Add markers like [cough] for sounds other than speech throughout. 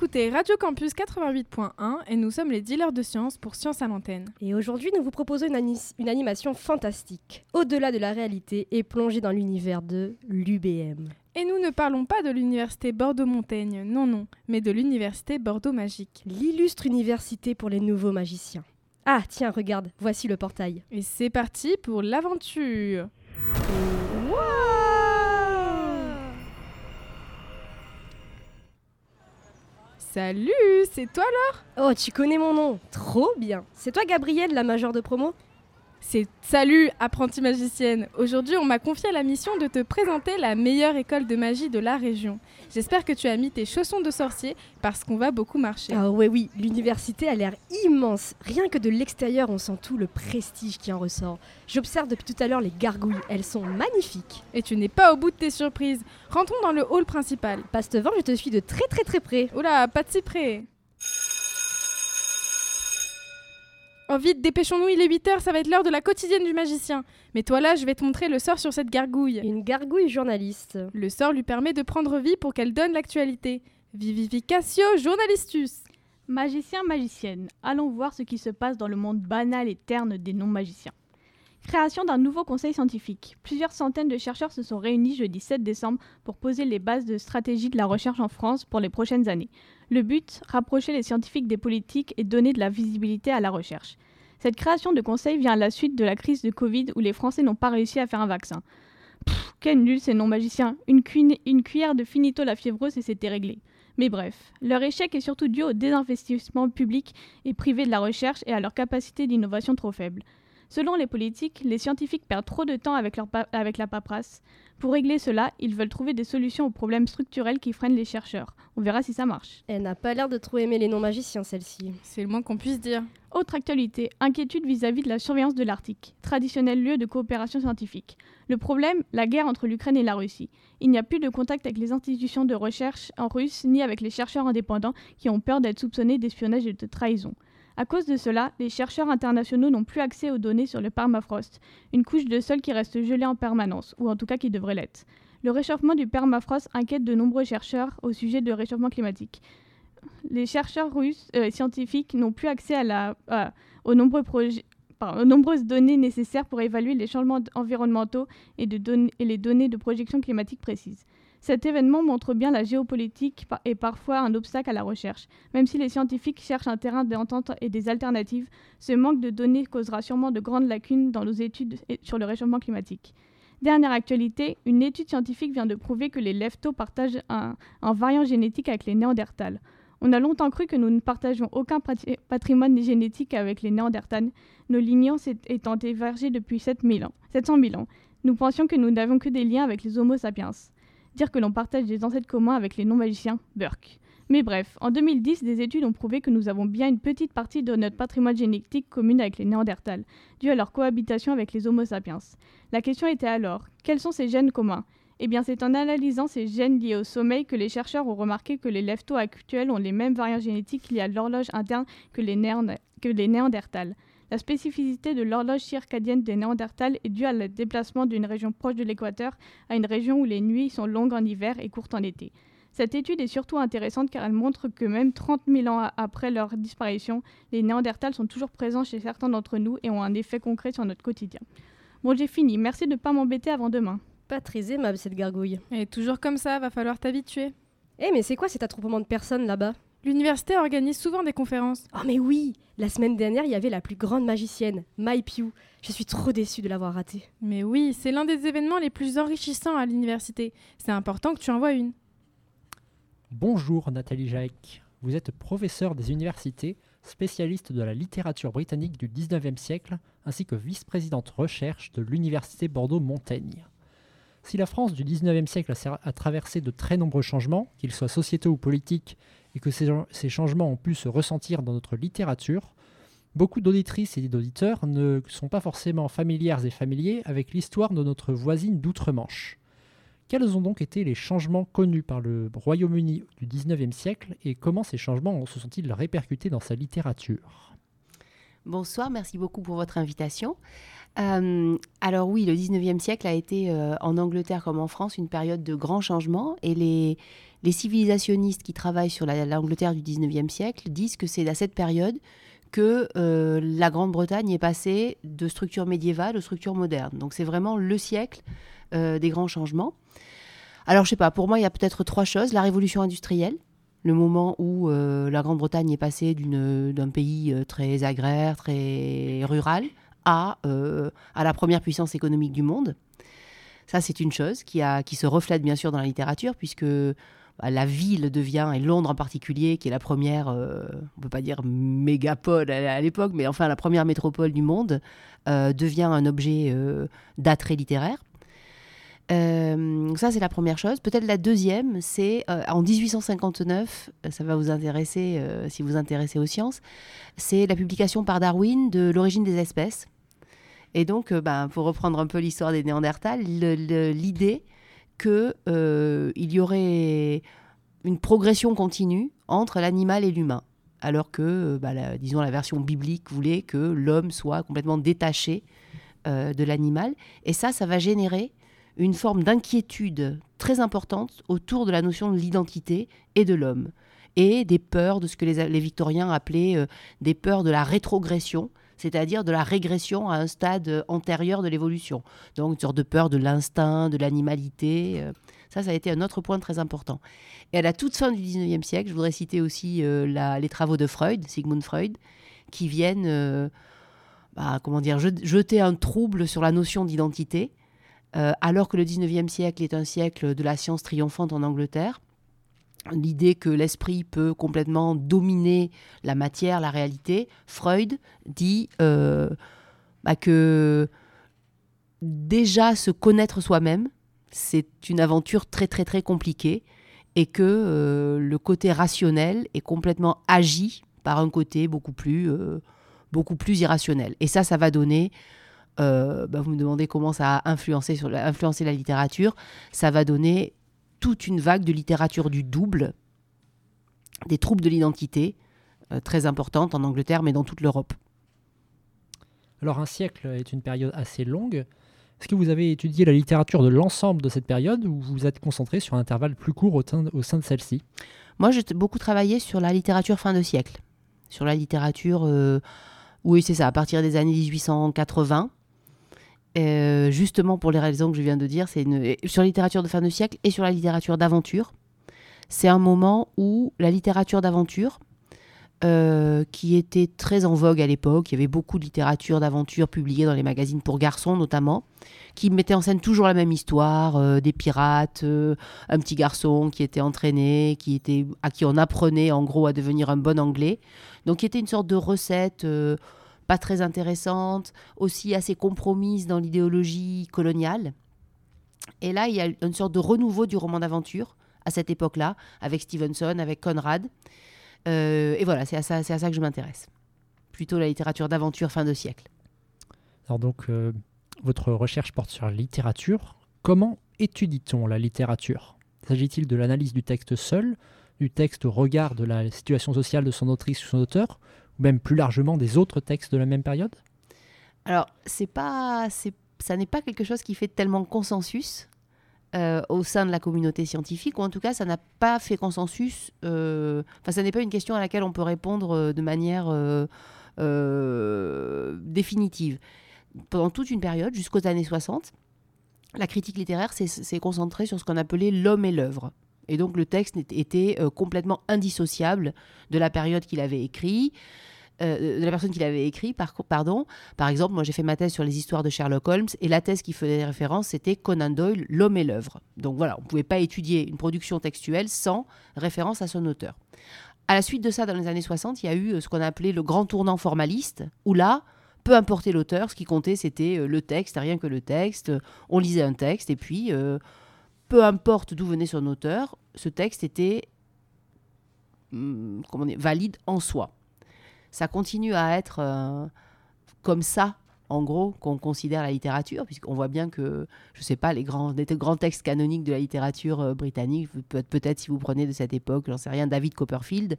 Écoutez Radio Campus 88.1 et nous sommes les dealers de sciences pour Science à l'antenne. Et aujourd'hui, nous vous proposons une, une animation fantastique, au-delà de la réalité et plongée dans l'univers de l'UBM. Et nous ne parlons pas de l'université Bordeaux-Montaigne, non, non, mais de l'université Bordeaux Magique. L'illustre université pour les nouveaux magiciens. Ah, tiens, regarde, voici le portail. Et c'est parti pour l'aventure. Salut, c'est toi alors Oh, tu connais mon nom. Trop bien. C'est toi Gabrielle, la majeure de promo? C'est Salut, apprentie magicienne. Aujourd'hui, on m'a confié la mission de te présenter la meilleure école de magie de la région. J'espère que tu as mis tes chaussons de sorcier parce qu'on va beaucoup marcher. Ah ouais, oui, l'université a l'air immense. Rien que de l'extérieur, on sent tout le prestige qui en ressort. J'observe depuis tout à l'heure les gargouilles, elles sont magnifiques. Et tu n'es pas au bout de tes surprises. Rentrons dans le hall principal. Passe devant, je te suis de très très très près. Oula, pas de si près. Oh vite, dépêchons-nous, il est 8h, ça va être l'heure de la quotidienne du magicien. Mais toi là, je vais te montrer le sort sur cette gargouille. Une gargouille journaliste. Le sort lui permet de prendre vie pour qu'elle donne l'actualité. Vivificatio journalistus. Magicien, magicienne, allons voir ce qui se passe dans le monde banal et terne des non-magiciens. Création d'un nouveau conseil scientifique. Plusieurs centaines de chercheurs se sont réunis jeudi 7 décembre pour poser les bases de stratégie de la recherche en France pour les prochaines années. Le but, rapprocher les scientifiques des politiques et donner de la visibilité à la recherche. Cette création de conseil vient à la suite de la crise de Covid où les Français n'ont pas réussi à faire un vaccin. Pfff, quel nul ces non-magiciens. Une, une cuillère de finito la fiévreuse et c'était réglé. Mais bref, leur échec est surtout dû au désinvestissement public et privé de la recherche et à leur capacité d'innovation trop faible. Selon les politiques, les scientifiques perdent trop de temps avec, avec la paperasse. Pour régler cela, ils veulent trouver des solutions aux problèmes structurels qui freinent les chercheurs. On verra si ça marche. Elle n'a pas l'air de trop aimer les non-magiciens, celle-ci. C'est le moins qu'on puisse dire. Autre actualité, inquiétude vis-à-vis de la surveillance de l'Arctique, traditionnel lieu de coopération scientifique. Le problème, la guerre entre l'Ukraine et la Russie. Il n'y a plus de contact avec les institutions de recherche en russe ni avec les chercheurs indépendants qui ont peur d'être soupçonnés d'espionnage et de trahison. À cause de cela, les chercheurs internationaux n'ont plus accès aux données sur le permafrost, une couche de sol qui reste gelée en permanence, ou en tout cas qui devrait l'être. Le réchauffement du permafrost inquiète de nombreux chercheurs au sujet du réchauffement climatique. Les chercheurs russes euh, scientifiques n'ont plus accès aux, nombreuses données nécessaires pour évaluer les changements environnementaux et les données de projection climatique précises. Cet événement montre bien la géopolitique est parfois un obstacle à la recherche. Même si les scientifiques cherchent un terrain d'entente et des alternatives, ce manque de données causera sûrement de grandes lacunes dans nos études sur le réchauffement climatique. Dernière actualité, une étude scientifique vient de prouver que les leftos partagent un, variant génétique avec les néandertals. On a longtemps cru que nous ne partagions aucun patrimoine génétique avec les néandertals, nos lignées étant divergées depuis 700 ans, 700 000 ans. Nous pensions que nous n'avions que des liens avec les Homo sapiens dire que l'on partage des ancêtres communs avec les non-magiciens, Burke. Mais bref, en 2010, des études ont prouvé que nous avons bien une petite partie de notre patrimoine génétique commune avec les Néandertals, dû à leur cohabitation avec les Homo sapiens. La question était alors, quels sont ces gènes communs? Eh bien, c'est en analysant ces gènes liés au sommeil que les chercheurs ont remarqué que les leftos actuels ont les mêmes variants génétiques liés à l'horloge interne que les, que les Néandertals. La spécificité de l'horloge circadienne des Néandertals est due au déplacement d'une région proche de l'équateur à une région où les nuits sont longues en hiver et courtes en été. Cette étude est surtout intéressante car elle montre que même 30 000 ans après leur disparition, les Néandertals sont toujours présents chez certains d'entre nous et ont un effet concret sur notre quotidien. Bon, j'ai fini. Merci de ne pas m'embêter avant demain. Pas très aimable cette gargouille. Et toujours comme ça, va falloir t'habituer. Eh, mais c'est quoi cet attroupement de personnes là-bas? L'université organise souvent des conférences. Oh mais oui La semaine dernière, il y avait la plus grande magicienne, Mai Piu. Je suis trop déçue de l'avoir ratée. Mais oui, c'est l'un des événements les plus enrichissants à l'université. C'est important que tu en vois une. Bonjour Nathalie Jaek. Vous êtes professeur des universités, spécialiste de la littérature britannique du 19e siècle, ainsi que vice-présidente recherche de l'Université Bordeaux-Montaigne. Si la France du 19e siècle a traversé de très nombreux changements, qu'ils soient sociétaux ou politiques, et que ces, changements ont pu se ressentir dans notre littérature, beaucoup d'auditrices et d'auditeurs ne sont pas forcément familières et familiers avec l'histoire de notre voisine d'outre-Manche. Quels ont donc été les changements connus par le Royaume-Uni du XIXe siècle et comment ces changements se sont-ils répercutés dans sa littérature? Bonsoir, merci beaucoup pour votre invitation. Euh, alors oui, le 19e siècle a été euh, en Angleterre comme en France une période de grands changements et les, les civilisationnistes qui travaillent sur la- l'Angleterre du 19e siècle disent que c'est à cette période que euh, la Grande-Bretagne est passée de structure médiévale aux structures modernes. Donc c'est vraiment le siècle euh, des grands changements. Alors je sais pas, pour moi il y a peut-être trois choses. La révolution industrielle, le moment où euh, la Grande-Bretagne est passée d'un pays très agraire, très rural, à, à la première puissance économique du monde. Ça, c'est une chose qui, a, qui se reflète bien sûr dans la littérature, puisque la ville devient, et Londres en particulier, qui est la première, euh, on peut pas dire mégapole à, l'époque, mais enfin la première métropole du monde, euh, devient un objet euh, d'attrait littéraire. Euh, ça, c'est la première chose. Peut-être la deuxième, c'est en 1859, euh, ça va vous intéresser si vous vous intéressez aux sciences, c'est la publication par Darwin de l'origine des espèces. Et donc, ben, pour reprendre un peu l'histoire des Néandertals, l'idée qu'il y aurait une progression continue entre l'animal et l'humain. Alors que, euh, bah, la- disons, la version biblique voulait que l'homme soit complètement détaché euh, de l'animal. Et ça, ça va générer une forme d'inquiétude très importante autour de la notion de l'identité et de l'homme. Et des peurs de ce que les, victoriens appelaient euh, des peurs de la rétrogression, c'est-à-dire de la régression à un stade euh, antérieur de l'évolution. Donc une sorte de peur de l'instinct, de l'animalité. euh, ça, ça a été un autre point très important. Et à la toute fin du 19e siècle, je voudrais citer aussi euh, les travaux de Freud, Sigmund Freud, qui viennent bah, comment dire, je- jeter un trouble sur la notion d'identité, alors que le 19e siècle est un siècle de la science triomphante en Angleterre. L'idée que l'esprit peut complètement dominer la matière, la réalité, Freud dit euh, bah, que déjà se connaître soi-même, c'est une aventure très très très compliquée et que euh, le côté rationnel est complètement agi par un côté beaucoup plus, euh, beaucoup plus irrationnel. Et ça, ça va donner, bah, vous me demandez comment ça a influencé, sur influencé la littérature, ça va donner toute une vague de littérature du double, des troubles de l'identité, euh, très importantes en Angleterre, mais dans toute l'Europe. Alors un siècle est une période assez longue. Est-ce que vous avez étudié la littérature de l'ensemble de cette période ou vous vous êtes concentré sur un intervalle plus court au, sein de celle-ci? Moi, j'ai beaucoup travaillé sur la littérature fin de siècle, sur la littérature, euh, oui, c'est ça, à partir des années 1880. Euh, justement pour les raisons que je viens de dire, c'est sur la littérature de fin de siècle et sur la littérature d'aventure. C'est un moment où la littérature d'aventure, euh, qui était très en vogue à l'époque, il y avait beaucoup de littérature d'aventure publiée dans les magazines pour garçons notamment, qui mettait en scène toujours la même histoire, euh, des pirates, un petit garçon qui était entraîné, qui était, à qui on apprenait en gros à devenir un bon anglais. Donc qui était une sorte de recette pas très intéressante, aussi assez compromise dans l'idéologie coloniale. Et là, il y a une sorte de renouveau du roman d'aventure à cette époque-là, avec Stevenson, avec Conrad. Euh, et voilà, c'est à, ça, à ça que je m'intéresse. Plutôt la littérature d'aventure fin de siècle. Alors donc, euh, votre recherche porte sur la littérature. Comment étudie-t-on la littérature? S'agit-il de l'analyse du texte seul, du texte au regard de la situation sociale de son autrice ou son auteur, ou même plus largement des autres textes de la même période? Alors, c'est pas, ça n'est pas quelque chose qui fait tellement consensus euh, au sein de la communauté scientifique, ou en tout cas, ça n'a pas fait consensus. euh, Enfin, ça n'est pas une question à laquelle on peut répondre euh, de manière euh, euh, définitive. Pendant toute une période, jusqu'aux années 60, la critique littéraire s'est concentrée sur ce qu'on appelait l'homme et l'œuvre. Et donc, le texte était- euh, complètement indissociable de la période qu'il avait écrit. euh, de la personne qui l'avait écrit, par, exemple, moi j'ai fait ma thèse sur les histoires de Sherlock Holmes et la thèse qui faisait référence c'était Conan Doyle, l'homme et l'œuvre. Donc voilà, on ne pouvait pas étudier une production textuelle sans référence à son auteur. À la suite de ça, dans les années 60, il y a eu euh, ce qu'on a appelé le grand tournant formaliste, où là, peu importait l'auteur, ce qui comptait c'était le texte, rien que le texte. On lisait un texte et puis, peu importe d'où venait son auteur, ce texte était hum, valide en soi. Ça continue à être euh, comme ça, en gros, qu'on considère la littérature, puisqu'on voit bien que, je ne sais pas, les grands, les grands textes canoniques de la littérature euh, britannique, peut- peut-être si vous prenez de cette époque, j'en sais rien, David Copperfield,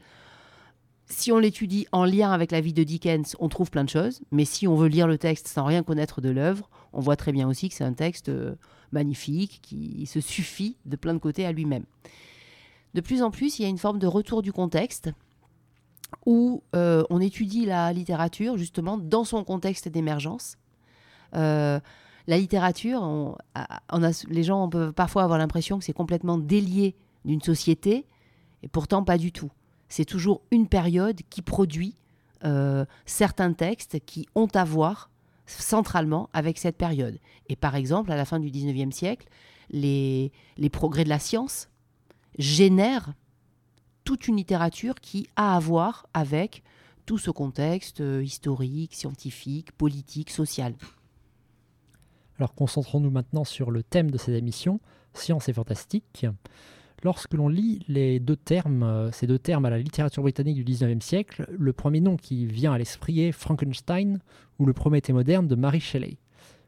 si on l'étudie en lien avec la vie de Dickens, on trouve plein de choses, mais si on veut lire le texte sans rien connaître de l'œuvre, on voit très bien aussi que c'est un texte euh, magnifique qui se suffit de plein de côtés à lui-même. De plus en plus, il y a une forme de retour du contexte où euh, on étudie la littérature justement dans son contexte d'émergence. Euh, la littérature, on, les gens peuvent parfois avoir l'impression que c'est complètement délié d'une société, et pourtant pas du tout. C'est toujours une période qui produit euh, certains textes qui ont à voir centralement avec cette période. Et par exemple, à la fin du 19e siècle, les, les progrès de la science génèrent toute une littérature qui a à voir avec tout ce contexte euh, historique, scientifique, politique, social. Alors concentrons-nous maintenant sur le thème de cette émission, science et fantastique. Lorsque l'on lit les deux termes, euh, ces deux termes à la littérature britannique du 19e siècle, le premier nom qui vient à l'esprit est Frankenstein ou le Prométhée moderne de Mary Shelley.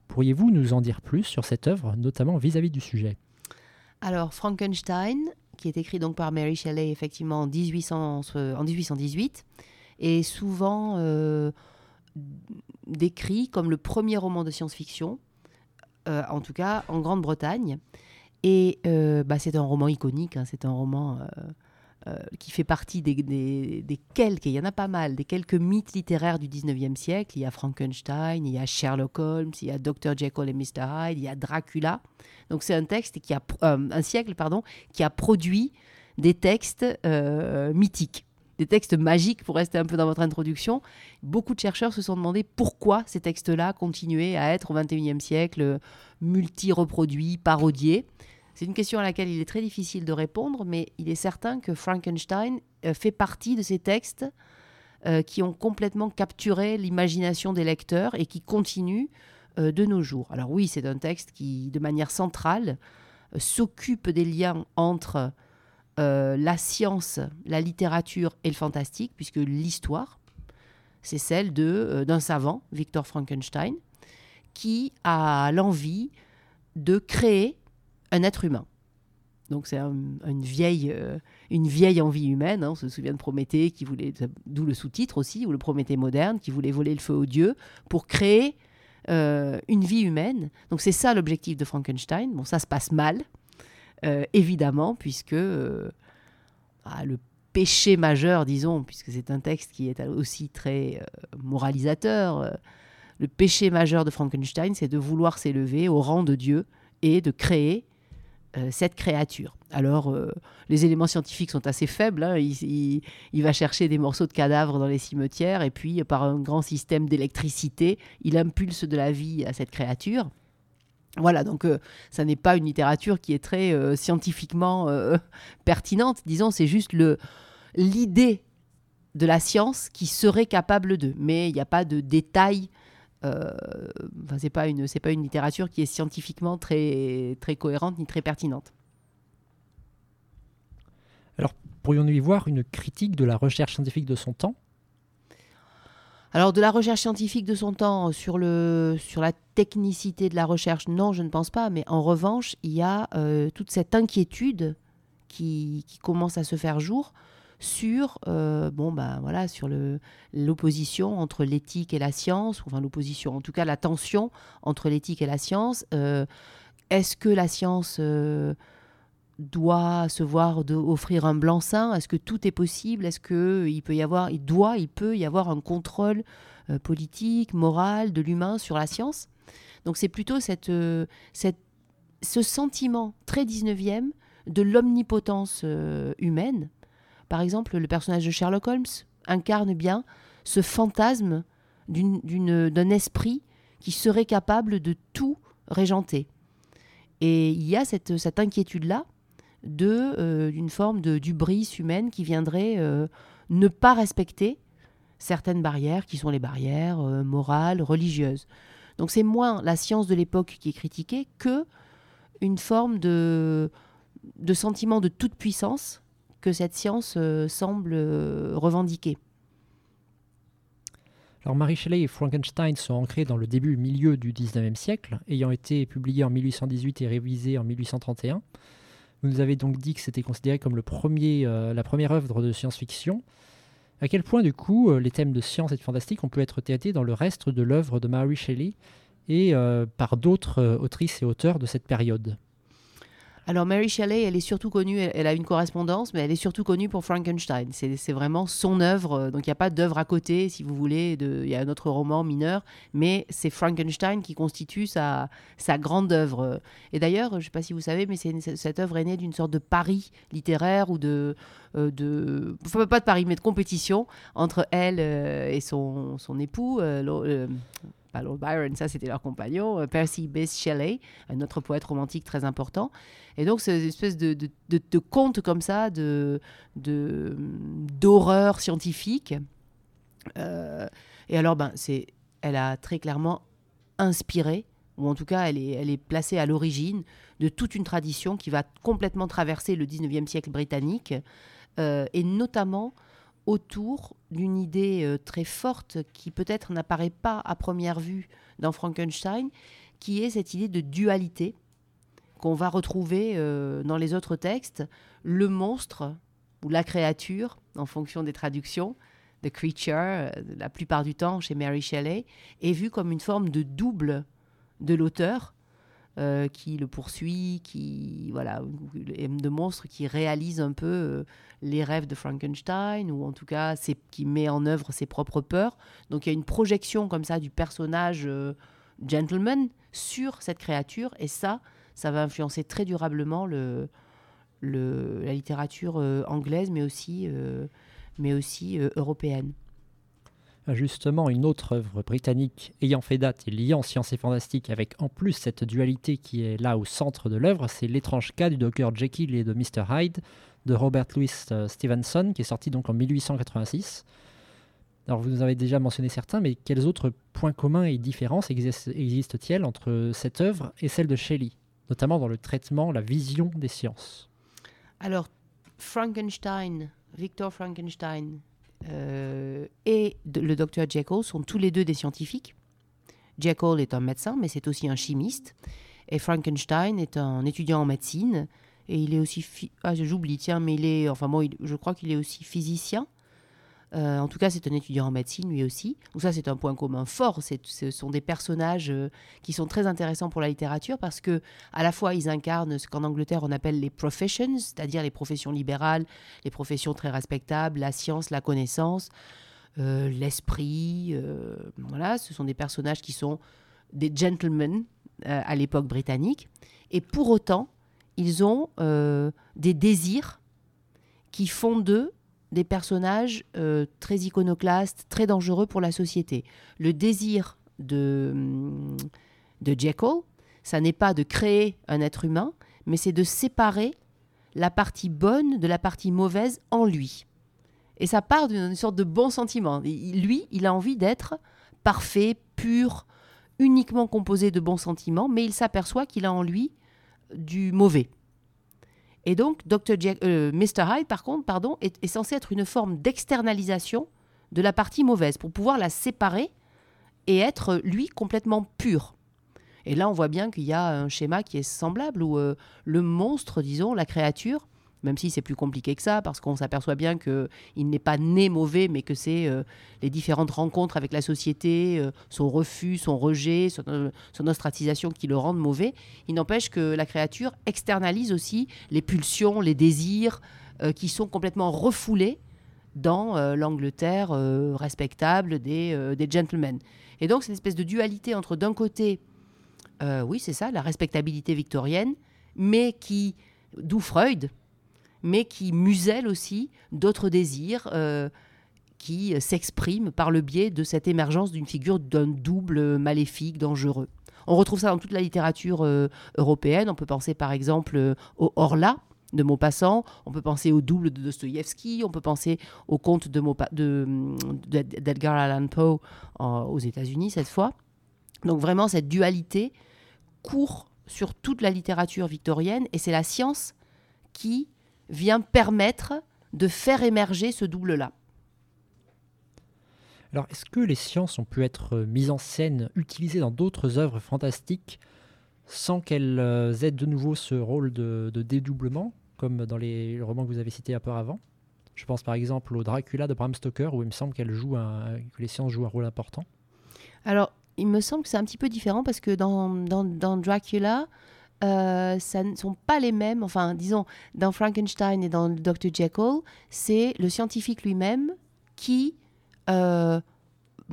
Pourriez-vous nous en dire plus sur cette œuvre, notamment vis-à-vis du sujet? Alors Frankenstein, qui est écrit donc par Mary Shelley effectivement en, 1800, en 1818, est souvent euh, décrit comme le premier roman de science-fiction, euh, en tout cas en Grande-Bretagne. Et euh, bah, c'est un roman iconique, hein, c'est un roman qui fait partie des, quelques, il y en a pas mal, des quelques mythes littéraires du 19e siècle. Il y a Frankenstein, il y a Sherlock Holmes, il y a Dr. Jekyll et Mr. Hyde, il y a Dracula. Donc c'est un texte euh, un siècle pardon qui a produit des textes euh, mythiques, des textes magiques pour rester un peu dans votre introduction. Beaucoup de chercheurs se sont demandé pourquoi ces textes-là continuaient à être au XXIe siècle multi-reproduits, parodiés. C'est une question à laquelle il est très difficile de répondre, mais il est certain que Frankenstein euh, fait partie de ces textes qui ont complètement capturé l'imagination des lecteurs et qui continuent euh, de nos jours. Alors oui, c'est un texte qui, de manière centrale, euh, s'occupe des liens entre euh, la science, la littérature et le fantastique, puisque l'histoire, c'est celle d'un savant, Victor Frankenstein, qui a l'envie de créer un être humain. Donc c'est une, vieille, une vieille envie humaine. Hein. on se souvient de Prométhée, qui voulait, d'où le sous-titre aussi, ou le Prométhée moderne, qui voulait voler le feu aux dieux pour créer euh, une vie humaine. Donc c'est ça l'objectif de Frankenstein. Bon, ça se passe mal, euh, évidemment, puisque euh, ah, le péché majeur, disons, puisque c'est un texte qui est aussi très moralisateur, le péché majeur de Frankenstein, c'est de vouloir s'élever au rang de Dieu et de créer euh, cette créature. Alors, euh, les éléments scientifiques sont assez faibles. Hein. Il, va chercher des morceaux de cadavres dans les cimetières et puis, par un grand système d'électricité, il impulse de la vie à cette créature. Voilà, donc euh, ça n'est pas une littérature qui est très scientifiquement [laughs] pertinente. Disons, c'est juste l'idée de la science qui serait capable de. Mais il n'y a pas de détails euh, enfin, c'est pas une c'est pas une littérature qui est scientifiquement très très cohérente ni très pertinente. Alors pourrions-nous y voir une critique de la recherche scientifique de son temps? Alors de la recherche scientifique de son temps sur, le, sur la technicité de la recherche, non, je ne pense pas. Mais en revanche, il y a euh, toute cette inquiétude qui, qui, commence à se faire jour sur, euh, bon, ben, voilà, sur l'opposition entre l'éthique et la science, enfin l'opposition, en tout cas la tension entre l'éthique et la science. Euh, est-ce que la science euh, doit se voir offrir un blanc-seing? Est-ce que tout est possible? Est-ce qu'il peut y avoir, il doit, il peut y avoir un contrôle politique, moral de l'humain sur la science? Donc c'est plutôt cette, cette, ce sentiment très 19e de l'omnipotence humaine par exemple, le personnage de Sherlock Holmes incarne bien ce fantasme d'un esprit qui serait capable de tout régenter. Et il y a cette, inquiétude-là euh, d'une forme de d'ubris humaine qui viendrait euh, ne pas respecter certaines barrières qui sont les barrières euh, morales, religieuses. Donc c'est moins la science de l'époque qui est critiquée que une forme de, de sentiment de toute puissance cette science euh, semble euh, revendiquer. Alors Marie Shelley et Frankenstein sont ancrés dans le début milieu du 19e siècle, ayant été publiés en 1818 et révisés en 1831. Vous nous avez donc dit que c'était considéré comme euh, la première œuvre de science-fiction. À quel point, du coup, les thèmes de science et de fantastique ont pu être traités dans le reste de l'œuvre de Mary Shelley et par d'autres autrices et auteurs de cette période? Alors Mary Shelley, elle est surtout connue, elle, a une correspondance, mais elle est surtout connue pour Frankenstein. C'est vraiment son œuvre, donc il n'y a pas d'œuvre à côté, si vous voulez, il y a un autre roman mineur, mais c'est Frankenstein qui constitue sa, grande œuvre. Et d'ailleurs, je ne sais pas si vous savez, mais cette œuvre est née d'une sorte de pari littéraire ou de... euh, enfin, pas de pari, mais de compétition entre elle euh, et son, époux, euh, euh, pas Lord Byron, ça c'était leur compagnon, euh, Percy Bysshe Shelley, un autre poète romantique très important. Et donc, c'est une espèce de, de, de, conte comme ça, de, de, d'horreur scientifique. Euh, et alors, ben, c'est, elle a très clairement inspiré, ou en tout cas, elle est, elle est placée à l'origine de toute une tradition qui va complètement traverser le 19e siècle britannique, euh, et notamment autour d'une idée euh, très forte qui peut-être n'apparaît pas à première vue dans Frankenstein, qui est cette idée de dualité qu'on va retrouver euh, dans les autres textes, le monstre ou la créature, en fonction des traductions, the creature, euh, la plupart du temps chez Mary Shelley, est vu comme une forme de double de l'auteur euh, qui le poursuit, qui voilà, de monstre qui réalise un peu euh, les rêves de Frankenstein ou en tout cas qui met en œuvre ses propres peurs. Donc il y a une projection comme ça du personnage euh, gentleman sur cette créature et ça, ça va influencer très durablement le, la littérature anglaise, mais aussi, mais aussi européenne. Justement, une autre œuvre britannique ayant fait date et liant science et fantastique avec en plus cette dualité qui est là au centre de l'œuvre, c'est L'étrange cas du docteur Jekyll et de Mr. Hyde de Robert Louis euh, Stevenson, qui est sorti donc en 1886. Alors vous nous avez déjà mentionné certains, mais quels autres points communs et différences exis- existent-ils entre cette œuvre et celle de Shelley, notamment dans le traitement, la vision des sciences? Alors, Frankenstein, Victor Frankenstein euh, et le docteur Jekyll sont tous les deux des scientifiques. Jekyll est un médecin, mais c'est aussi un chimiste. Et Frankenstein est un étudiant en médecine. Et il est aussi... Ah, j'oublie, tiens, mais il est... Enfin, bon, je crois qu'il est aussi physicien. Euh, en tout cas, c'est un étudiant en médecine, lui aussi. Donc ça, c'est un point commun fort. Ce sont des personnages euh, qui sont très intéressants pour la littérature parce que à la fois, ils incarnent ce qu'en Angleterre on appelle les professions, c'est-à-dire les professions libérales, les professions très respectables, la science, la connaissance, euh, l'esprit. voilà, ce sont des personnages qui sont des gentlemen à l'époque britannique. Et pour autant, ils ont des désirs qui font d'eux des personnages euh, très iconoclastes, très dangereux pour la société. Le désir de, de Jekyll, ça n'est pas de créer un être humain, mais c'est de séparer la partie bonne de la partie mauvaise en lui. Et ça part d'une sorte de bon sentiment. Lui, il a envie d'être parfait, pur, uniquement composé de bons sentiments, mais il s'aperçoit qu'il a en lui du mauvais. Et donc, Dr. Euh, Mr. Hyde, par contre, pardon, est, censé être une forme d'externalisation de la partie mauvaise pour pouvoir la séparer et être, lui, complètement pur. Et là, on voit bien qu'il y a un schéma qui est semblable où euh, le monstre, disons, la créature, même si c'est plus compliqué que ça, parce qu'on s'aperçoit bien qu'il n'est pas né mauvais, mais que c'est euh, les différentes rencontres avec la société, euh, son refus, son rejet, son, euh, son ostracisation qui le rendent mauvais. Il n'empêche que la créature externalise aussi les pulsions, les désirs qui sont complètement refoulés dans l'Angleterre respectable des, gentlemen. Et donc, c'est une espèce de dualité entre, d'un côté, oui, c'est ça, la respectabilité victorienne, mais qui, d'où Freud, mais qui muselle aussi d'autres désirs euh, qui s'expriment par le biais de cette émergence d'une figure d'un double maléfique, dangereux. On retrouve ça dans toute la littérature euh, européenne. On peut penser par exemple euh, au Horla de Maupassant, on peut penser au double de Dostoïevski, on peut penser au conte de Maupa- de, de- d'Edgar Allan Poe aux États-Unis cette fois. Donc vraiment cette dualité court sur toute la littérature victorienne et c'est la science qui vient permettre de faire émerger ce double-là. Alors, est-ce que les sciences ont pu être euh, mises en scène, utilisées dans d'autres œuvres fantastiques, sans qu'elles euh, aient de nouveau ce rôle de, de dédoublement, comme dans les romans que vous avez cités un peu avant Je pense par exemple au Dracula de Bram Stoker, où il me semble qu'elle joue un- que les sciences jouent un rôle important. Alors, il me semble que c'est un petit peu différent parce que dans, dans, dans Dracula, euh, ça ne sont pas les mêmes. Enfin, disons, dans Frankenstein et dans Dr. Jekyll, c'est le scientifique lui-même qui, euh,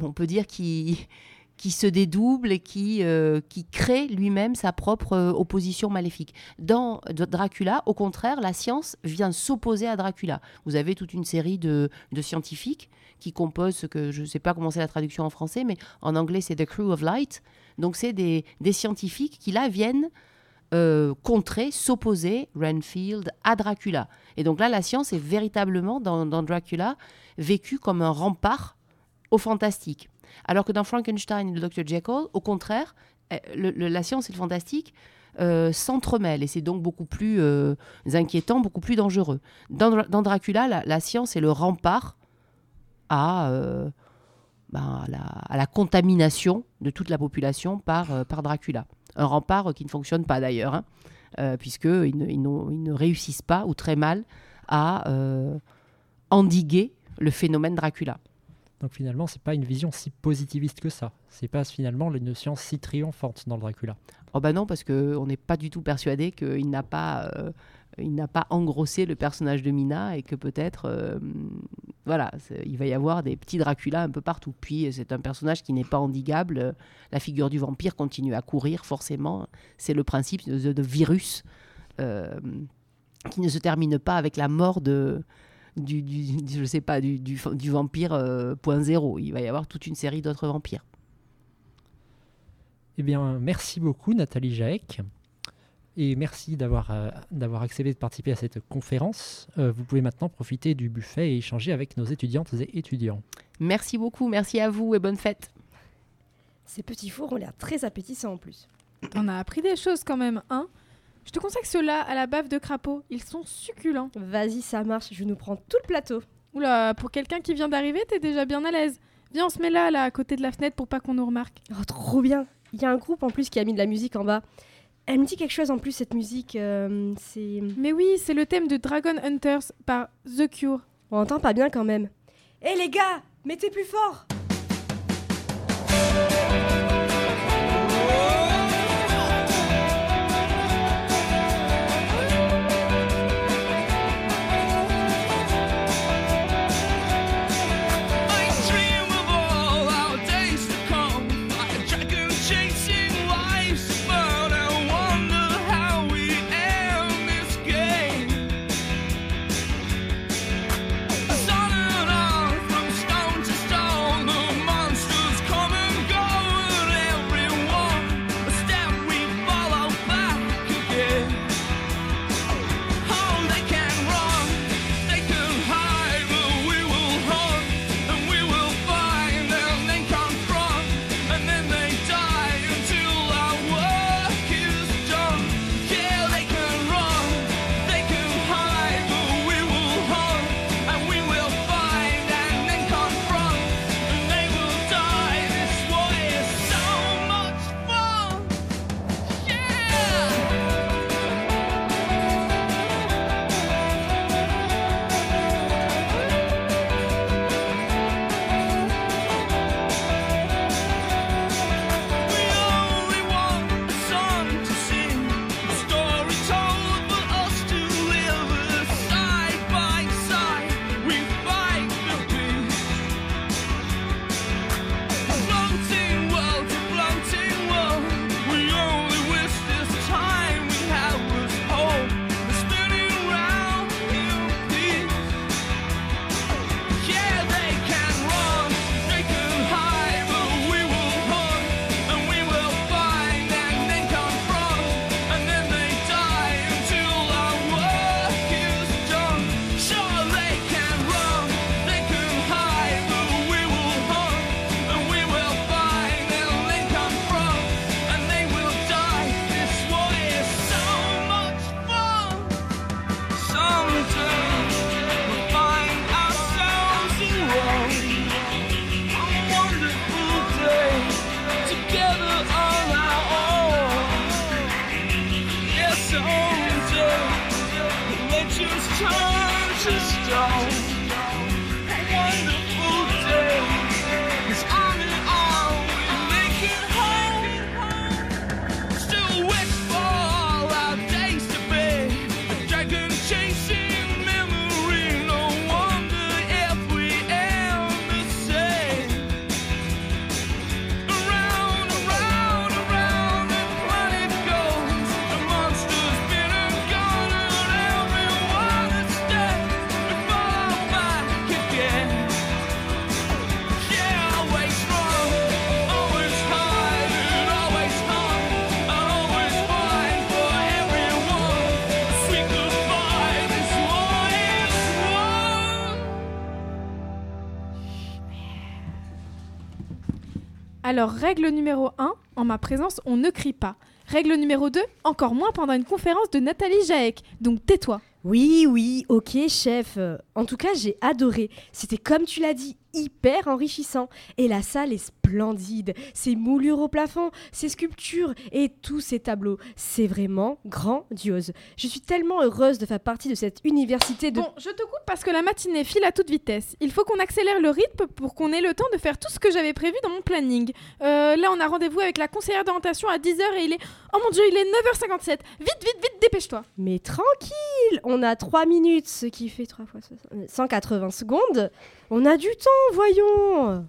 on peut dire, qui, [laughs] qui se dédouble et qui, euh, qui crée lui-même sa propre euh, opposition maléfique. Dans Dracula, au contraire, la science vient s'opposer à Dracula. Vous avez toute une série de, de scientifiques qui composent ce que je ne sais pas comment c'est la traduction en français, mais en anglais c'est The Crew of Light. Donc c'est des, des scientifiques qui là viennent euh, contrer, s'opposer, Renfield, à Dracula. Et donc là, la science est véritablement dans, Dracula vécue comme un rempart au fantastique. Alors que dans Frankenstein et le Dr. Jekyll, au contraire, euh, la science et le fantastique euh, s'entremêlent et c'est donc beaucoup plus inquiétant, beaucoup plus dangereux. Dans, Dra- dans Dracula, la, science est le rempart à, ben, à, la, contamination de toute la population par Dracula. Un rempart qui ne fonctionne pas d'ailleurs, hein, euh, puisqu'ils ne, ils n'ont- ils ne réussissent pas, ou très mal, à euh, endiguer le phénomène Dracula. Donc finalement, c'est pas une vision si positiviste que ça. C'est pas finalement une science si triomphante dans le Dracula. Oh bah non, parce qu'on n'est pas du tout persuadé qu'il n'a pas, euh, il n'a pas engrossé le personnage de Mina et que peut-être, euh, voilà, il va y avoir des petits Dracula un peu partout. Puis c'est un personnage qui n'est pas endiguable. La figure du vampire continue à courir, forcément. C'est le principe de, virus euh, qui ne se termine pas avec la mort de, du, du- je sais pas, du, vampire euh, point zéro. Il va y avoir toute une série d'autres vampires. Eh bien, merci beaucoup Nathalie Jaek. Et merci d'avoir euh, d'avoir accepté de participer à cette conférence. Euh, vous pouvez maintenant profiter du buffet et échanger avec nos étudiantes et étudiants. Merci beaucoup, merci à vous et bonne fête. Ces petits fours ont l'air très appétissants en plus. T'en as appris des choses quand même, hein Je te conseille ceux-là à la bave de crapaud. Ils sont succulents. Vas-y, ça marche, je nous prends tout le plateau. Oula, pour quelqu'un qui vient d'arriver, t'es déjà bien à l'aise. Viens, on se met là, là, à côté de la fenêtre pour pas qu'on nous remarque. Oh, trop bien Il y a un groupe en plus qui a mis de la musique en bas. Elle me dit quelque chose en plus, cette musique. euh, c'est. Mais oui, c'est le thème de Dragon Hunters par The Cure. On entend pas bien quand même. Hé les gars Mettez plus fort Alors, règle numéro 1, en ma présence, on ne crie pas. Règle numéro 2, encore moins pendant une conférence de Nathalie Jaek. Donc tais-toi. Oui, oui, ok, chef. En tout cas, j'ai adoré. C'était comme tu l'as dit, hyper enrichissant. Et la salle est splendide. Ses moulures au plafond, ses sculptures et tous ces tableaux. C'est vraiment grandiose. Je suis tellement heureuse de faire partie de cette université de... Bon, je te coupe parce que la matinée file à toute vitesse. Il faut qu'on accélère le rythme pour qu'on ait le temps de faire tout ce que j'avais prévu dans mon planning. Euh, là, on a rendez-vous avec la conseillère d'orientation à 10h et il est... Oh mon dieu, il est 9h57. Vite, vite, vite, dépêche-toi. Mais tranquille, on a 3 minutes, ce qui fait 3 fois 60, euh, 180 secondes. On a du temps, voyons.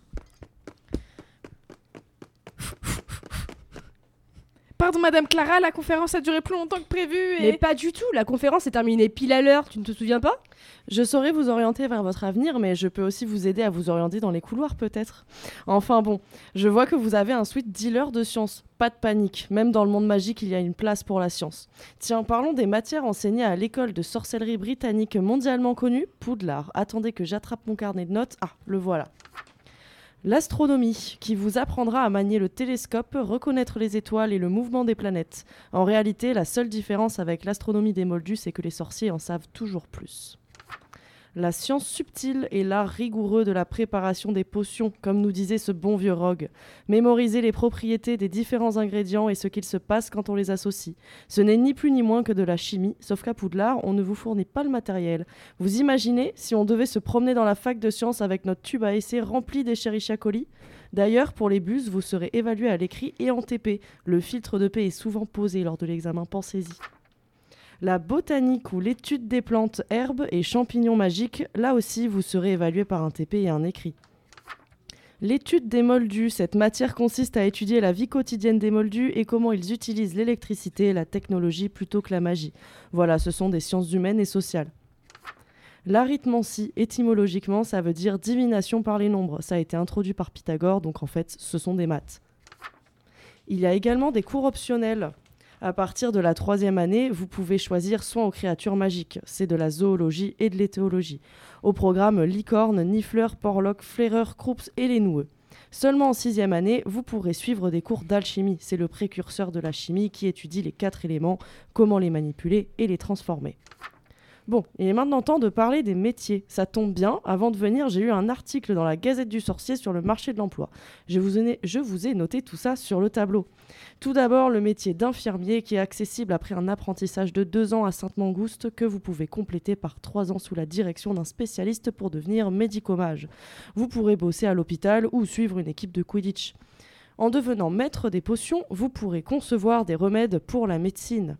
Pardon, Madame Clara, la conférence a duré plus longtemps que prévu et... Mais pas du tout, la conférence est terminée pile à l'heure, tu ne te souviens pas? Je saurais vous orienter vers votre avenir, mais je peux aussi vous aider à vous orienter dans les couloirs peut-être. Enfin bon, je vois que vous avez un sweet dealer de science. Pas de panique, même dans le monde magique, il y a une place pour la science. Tiens, parlons des matières enseignées à l'école de sorcellerie britannique mondialement connue, Poudlard. Attendez que j'attrape mon carnet de notes. Ah, le voilà. L'astronomie, qui vous apprendra à manier le télescope, reconnaître les étoiles et le mouvement des planètes. En réalité, la seule différence avec l'astronomie des Moldus, c'est que les sorciers en savent toujours plus. La science subtile et l'art rigoureux de la préparation des potions, comme nous disait ce bon vieux rogue. Mémoriser les propriétés des différents ingrédients et ce qu'il se passe quand on les associe. Ce n'est ni plus ni moins que de la chimie, sauf qu'à Poudlard, on ne vous fournit pas le matériel. Vous imaginez si on devait se promener dans la fac de sciences avec notre tube à essai rempli d'Escherichia coli? D'ailleurs, pour les bus, vous serez évalué à l'écrit et en TP. Le filtre de paix est souvent posé lors de l'examen, pensez-y. La botanique ou l'étude des plantes, herbes et champignons magiques, là aussi vous serez évalué par un TP et un écrit. L'étude des moldus, cette matière consiste à étudier la vie quotidienne des moldus et comment ils utilisent l'électricité et la technologie plutôt que la magie. Voilà, ce sont des sciences humaines et sociales. L'arithmancie, étymologiquement, ça veut dire divination par les nombres. Ça a été introduit par Pythagore, donc en fait, ce sont des maths. Il y a également des cours optionnels. À partir de la troisième année, vous pouvez choisir soins aux créatures magiques. C'est de la zoologie et de l'éthéologie. Au programme licorne, nifleur, porloc, flaireur, croups et les noueux. Seulement en sixième année, vous pourrez suivre des cours d'alchimie. C'est le précurseur de la chimie qui étudie les quatre éléments, comment les manipuler et les transformer. Bon, il est maintenant temps de parler des métiers. Ça tombe bien, avant de venir, j'ai eu un article dans la Gazette du Sorcier sur le marché de l'emploi. Je vous, ai, je vous ai noté tout ça sur le tableau. Tout d'abord, le métier d'infirmier qui est accessible après un apprentissage de deux ans à Sainte-Mangouste que vous pouvez compléter par trois ans sous la direction d'un spécialiste pour devenir médicomage. Vous pourrez bosser à l'hôpital ou suivre une équipe de Quidditch. En devenant maître des potions, vous pourrez concevoir des remèdes pour la médecine.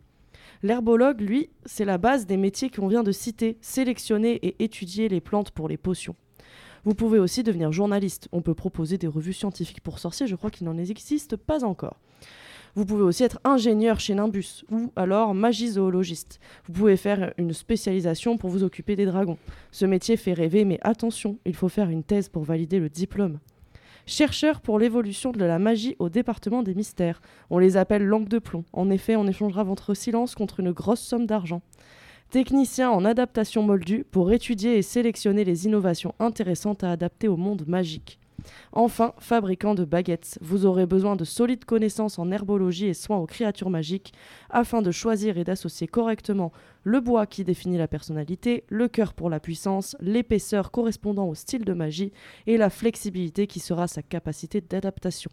L'herbologue, lui, c'est la base des métiers qu'on vient de citer, sélectionner et étudier les plantes pour les potions. Vous pouvez aussi devenir journaliste. On peut proposer des revues scientifiques pour sorciers, je crois qu'il n'en existe pas encore. Vous pouvez aussi être ingénieur chez Nimbus ou alors magie-zoologiste. Vous pouvez faire une spécialisation pour vous occuper des dragons. Ce métier fait rêver, mais attention, il faut faire une thèse pour valider le diplôme. Chercheur pour l'évolution de la magie au département des mystères. On les appelle langue de plomb. En effet, on échangera votre silence contre une grosse somme d'argent. Technicien en adaptation moldue pour étudier et sélectionner les innovations intéressantes à adapter au monde magique. Enfin, fabricant de baguettes, vous aurez besoin de solides connaissances en herbologie et soins aux créatures magiques afin de choisir et d'associer correctement le bois qui définit la personnalité, le cœur pour la puissance, l'épaisseur correspondant au style de magie et la flexibilité qui sera sa capacité d'adaptation.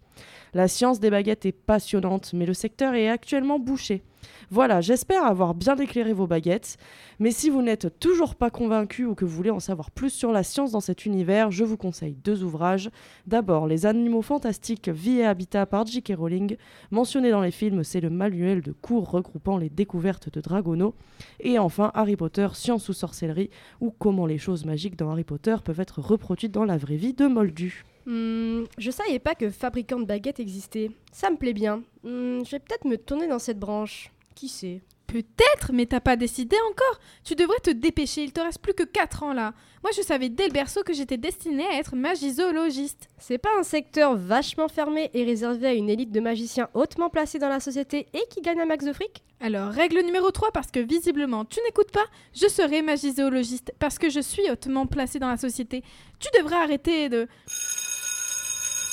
La science des baguettes est passionnante, mais le secteur est actuellement bouché. Voilà, j'espère avoir bien éclairé vos baguettes. Mais si vous n'êtes toujours pas convaincu ou que vous voulez en savoir plus sur la science dans cet univers, je vous conseille deux ouvrages. D'abord, Les Animaux Fantastiques, Vie et Habitat par J.K. Rowling. Mentionné dans les films, c'est le manuel de cours regroupant les découvertes de Dragono. Et enfin, Harry Potter, Science ou Sorcellerie, ou comment les choses magiques dans Harry Potter peuvent être reproduites dans la vraie vie de Moldu. Hmm, je savais pas que fabricant de baguettes existait. Ça me plaît bien. Hmm, je vais peut-être me tourner dans cette branche. Qui sait? Peut-être, mais t'as pas décidé encore. Tu devrais te dépêcher, il te reste plus que 4 ans là. Moi je savais dès le berceau que j'étais destinée à être magizoologiste. C'est pas un secteur vachement fermé et réservé à une élite de magiciens hautement placés dans la société et qui gagnent un max de fric? Alors, règle numéro 3, parce que visiblement tu n'écoutes pas, je serai magizoologiste, parce que je suis hautement placée dans la société. Tu devrais arrêter de...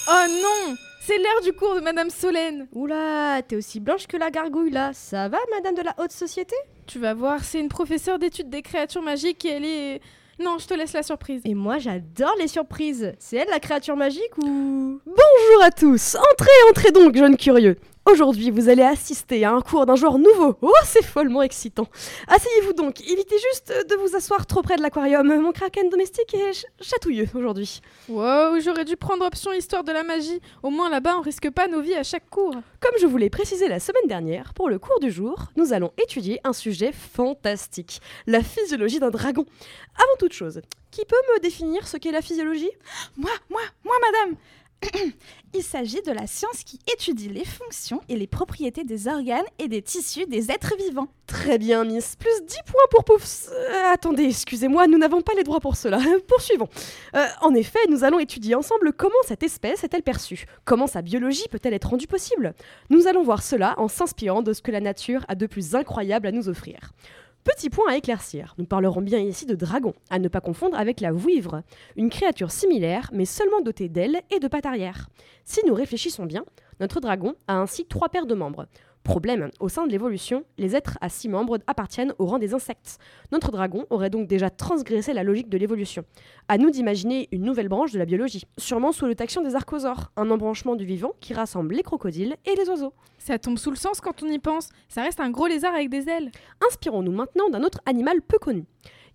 Oh non C'est l'heure du cours de Madame Solène Oula, t'es aussi blanche que la gargouille là. Ça va, madame de la haute société? Tu vas voir, c'est une professeure d'études des créatures magiques et elle est... Non, je te laisse la surprise. Et moi, j'adore les surprises. C'est elle la créature magique ou? Bonjour à tous, entrez, entrez donc, jeunes curieux. Aujourd'hui, vous allez assister à un cours d'un genre nouveau. Oh, c'est follement excitant. Asseyez-vous donc, évitez juste de vous asseoir trop près de l'aquarium. Mon kraken domestique est ch- chatouilleux aujourd'hui. Wow, j'aurais dû prendre option histoire de la magie. Au moins là-bas, on risque pas nos vies à chaque cours. Comme je vous l'ai précisé la semaine dernière, pour le cours du jour, nous allons étudier un sujet fantastique, la physiologie d'un dragon. Avant toute chose, qui peut me définir ce qu'est la physiologie? Moi, moi, moi, madame [clears throat] Il s'agit de la science qui étudie les fonctions et les propriétés des organes et des tissus des êtres vivants. Très bien, Miss. Plus 10 points pour Poufs. Euh, attendez, excusez-moi, nous n'avons pas les droits pour cela. [laughs] Poursuivons. Euh, en effet, nous allons étudier ensemble comment cette espèce est-elle perçue, comment sa biologie peut-elle être rendue possible. Nous allons voir cela en s'inspirant de ce que la nature a de plus incroyable à nous offrir. Petit point à éclaircir, nous parlerons bien ici de dragon, à ne pas confondre avec la vouivre, une créature similaire mais seulement dotée d'ailes et de pattes arrière. Si nous réfléchissons bien, notre dragon a ainsi trois paires de membres. Problème, au sein de l'évolution, les êtres à six membres appartiennent au rang des insectes. Notre dragon aurait donc déjà transgressé la logique de l'évolution. À nous d'imaginer une nouvelle branche de la biologie, sûrement sous le taxion des archosaures, un embranchement du vivant qui rassemble les crocodiles et les oiseaux. Ça tombe sous le sens quand on y pense. Ça reste un gros lézard avec des ailes. Inspirons-nous maintenant d'un autre animal peu connu.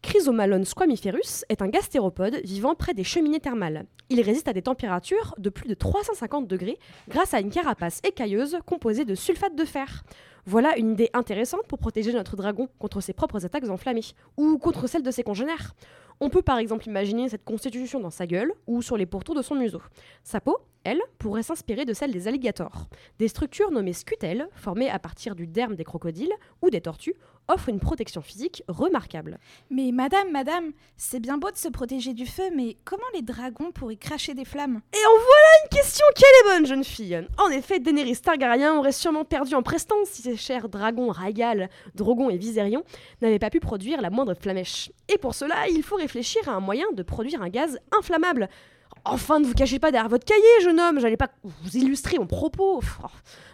Chrysomalon squamiferus est un gastéropode vivant près des cheminées thermales. Il résiste à des températures de plus de 350 degrés grâce à une carapace écailleuse composée de sulfate de fer. Voilà une idée intéressante pour protéger notre dragon contre ses propres attaques enflammées ou contre celles de ses congénères. On peut par exemple imaginer cette constitution dans sa gueule ou sur les pourtours de son museau. Sa peau, elle, pourrait s'inspirer de celle des alligators. Des structures nommées scutelles, formées à partir du derme des crocodiles ou des tortues, offrent une protection physique remarquable. Mais madame, madame, c'est bien beau de se protéger du feu, mais comment les dragons pourraient cracher des flammes? Et en voilà une question qu'elle est bonne, jeune fille. En effet, Daenerys Targaryen aurait sûrement perdu en prestance si ses chers dragons Rhaegal, Drogon et Viserion n'avaient pas pu produire la moindre flamèche. Et pour cela, il faut réfléchir à un moyen de produire un gaz inflammable. Enfin, ne vous cachez pas derrière votre cahier, jeune homme, j'allais pas vous illustrer mon propos.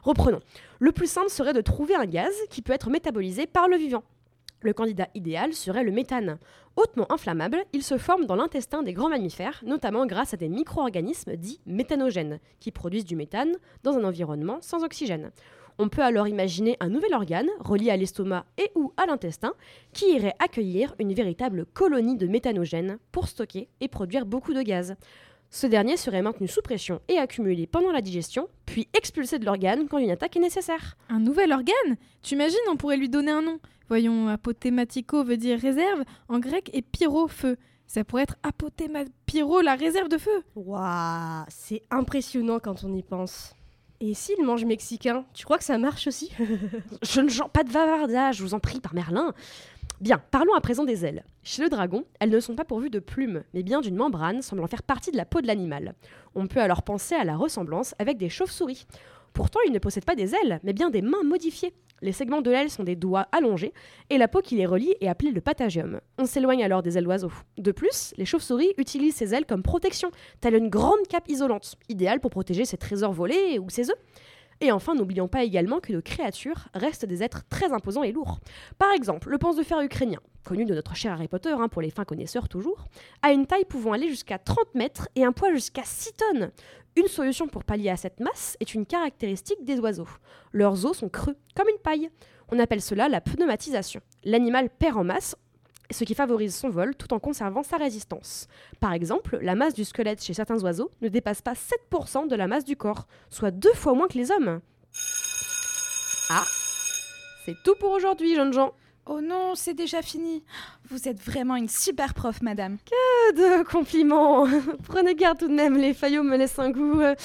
Reprenons. Le plus simple serait de trouver un gaz qui peut être métabolisé par le vivant. Le candidat idéal serait le méthane. Hautement inflammable, il se forme dans l'intestin des grands mammifères, notamment grâce à des micro-organismes dits méthanogènes, qui produisent du méthane dans un environnement sans oxygène. On peut alors imaginer un nouvel organe, relié à l'estomac et ou à l'intestin, qui irait accueillir une véritable colonie de méthanogènes pour stocker et produire beaucoup de gaz. Ce dernier serait maintenu sous pression et accumulé pendant la digestion, puis expulsé de l'organe quand une attaque est nécessaire. Un nouvel organe? Tu imagines, on pourrait lui donner un nom. Voyons, apothématico veut dire réserve en grec et pyro, feu. Ça pourrait être apothéma... pyro, la réserve de feu. Waouh, c'est impressionnant quand on y pense. Et s'il mange mexicain, tu crois que ça marche aussi? [laughs] Je ne genre pas de bavardage, je vous en prie, par Merlin. Bien, parlons à présent des ailes. Chez le dragon, elles ne sont pas pourvues de plumes, mais bien d'une membrane semblant faire partie de la peau de l'animal. On peut alors penser à la ressemblance avec des chauves-souris. Pourtant, ils ne possèdent pas des ailes, mais bien des mains modifiées. Les segments de l'aile sont des doigts allongés, et la peau qui les relie est appelée le patagium. On s'éloigne alors des ailes d'oiseaux. De plus, les chauves-souris utilisent ces ailes comme protection, telle une grande cape isolante, idéale pour protéger ses trésors volés ou ses œufs. Et enfin, n'oublions pas également que nos créatures restent des êtres très imposants et lourds. Par exemple, le pense de fer ukrainien, connu de notre cher Harry Potter hein, pour les fins connaisseurs toujours, a une taille pouvant aller jusqu'à 30 mètres et un poids jusqu'à 6 tonnes. Une solution pour pallier à cette masse est une caractéristique des oiseaux. Leurs os sont creux, comme une paille. On appelle cela la pneumatisation. L'animal perd en masse, ce qui favorise son vol tout en conservant sa résistance. Par exemple, la masse du squelette chez certains oiseaux ne dépasse pas 7% de la masse du corps, soit deux fois moins que les hommes. Ah, c'est tout pour aujourd'hui, jeunes gens. Oh non, c'est déjà fini. Vous êtes vraiment une super prof, madame. de compliments. [laughs] Prenez garde tout de même, les faillots me laissent un goût euh,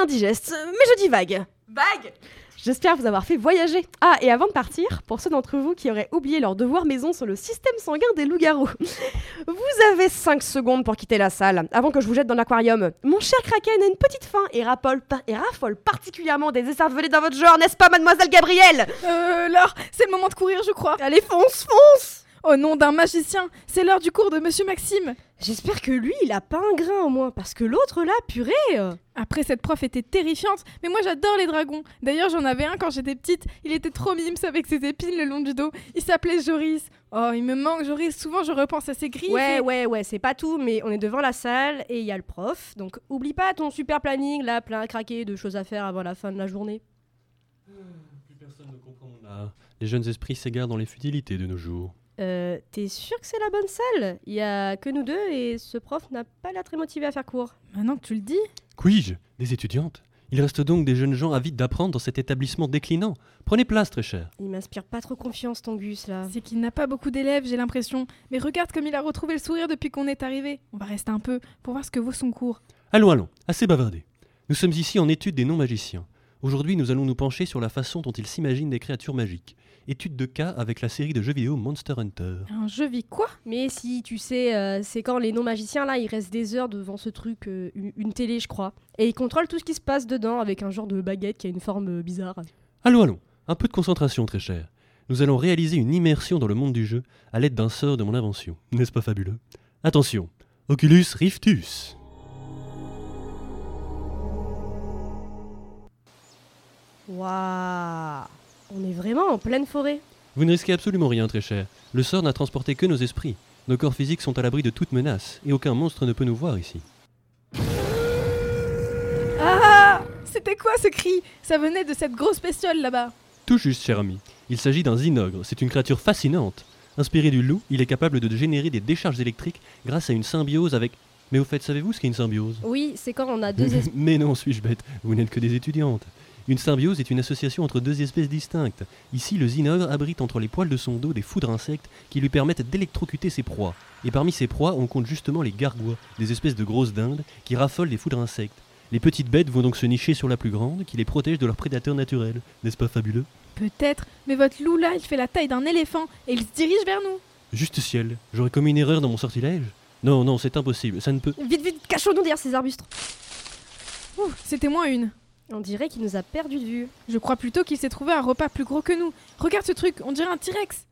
indigeste. Mais je dis vague. Vague? J'espère vous avoir fait voyager. Ah, et avant de partir, pour ceux d'entre vous qui auraient oublié leur devoir maison sur le système sanguin des loups-garous, [laughs] vous avez 5 secondes pour quitter la salle, avant que je vous jette dans l'aquarium. Mon cher Kraken a une petite faim et, raffole pa- et raffole particulièrement des écervelés dans votre genre, n'est-ce pas, mademoiselle Gabrielle? Euh, Laure, c'est le moment de courir, je crois. Allez, fonce, fonce Au nom d'un magicien, c'est l'heure du cours de Monsieur Maxime. J'espère que lui, il a pas un grain au moins, parce que l'autre là, purée. euh. Après, cette prof était terrifiante, mais moi j'adore les dragons. D'ailleurs, j'en avais un quand j'étais petite. Il était trop mimes avec ses épines le long du dos. Il s'appelait Joris. Oh, il me manque Joris. Souvent, je repense à ses griffes. Ouais, et- ouais, ouais, c'est pas tout, mais on est devant la salle et il y a le prof. Donc oublie pas ton super planning là, plein à craquer de choses à faire avant la fin de la journée. Plus personne ne comprend mon art. Les jeunes esprits s'égarent dans les futilités de nos jours. Euh, t'es sûr que c'est la bonne salle? Il y a que nous deux et ce prof n'a pas l'air très motivé à faire cours. Maintenant que tu le dis. Puis-je Des étudiantes Il reste donc des jeunes gens avides d'apprendre dans cet établissement déclinant. Prenez place, très cher. Il m'inspire pas trop confiance ton Gus là. C'est qu'il n'a pas beaucoup d'élèves, j'ai l'impression. Mais regarde comme il a retrouvé le sourire depuis qu'on est arrivé. On va rester un peu pour voir ce que vaut son cours. Allons, allons, assez bavardé. Nous sommes ici en étude des non-magiciens. Aujourd'hui, nous allons nous pencher sur la façon dont ils s'imaginent des créatures magiques. Étude de cas avec la série de jeux vidéo Monster Hunter. Un jeu vie quoi? Mais si, tu sais, euh, c'est quand les non-magiciens là, ils restent des heures devant ce truc, euh, une, une télé je crois. Et ils contrôlent tout ce qui se passe dedans avec un genre de baguette qui a une forme euh, bizarre. Allons, allons, un peu de concentration, très cher. Nous allons réaliser une immersion dans le monde du jeu à l'aide d'un sort de mon invention. N'est-ce pas fabuleux? Attention, Oculus Riftus. Waouh On est vraiment en pleine forêt. Vous ne risquez absolument rien, très cher. Le sort n'a transporté que nos esprits. Nos corps physiques sont à l'abri de toute menace, et aucun monstre ne peut nous voir ici. Ah C'était quoi ce cri? Ça venait de cette grosse bestiole là-bas. Tout juste, cher ami. Il s'agit d'un zinogre. C'est une créature fascinante. Inspiré du loup, il est capable de générer des décharges électriques grâce à une symbiose avec. Mais au fait, savez-vous ce qu'est une symbiose? Oui, c'est quand on a deux [laughs] espèces. Mais non, suis-je bête Vous n'êtes que des étudiantes. Une symbiose est une association entre deux espèces distinctes. Ici, le zinogre abrite entre les poils de son dos des foudres insectes qui lui permettent d'électrocuter ses proies. Et parmi ces proies, on compte justement les gargois, des espèces de grosses dindes qui raffolent des foudres insectes. Les petites bêtes vont donc se nicher sur la plus grande, qui les protège de leurs prédateurs naturels. N'est-ce pas fabuleux? Peut-être, mais votre loup là, il fait la taille d'un éléphant et il se dirige vers nous. Juste ciel, j'aurais commis une erreur dans mon sortilège Non, non, c'est impossible, ça ne peut... Vite, vite, cachons-nous derrière ces arbustes. Ouh, c'était moins une. On dirait qu'il nous a perdu de vue. Je crois plutôt qu'il s'est trouvé un repas plus gros que nous. Regarde ce truc, on dirait un T-Rex.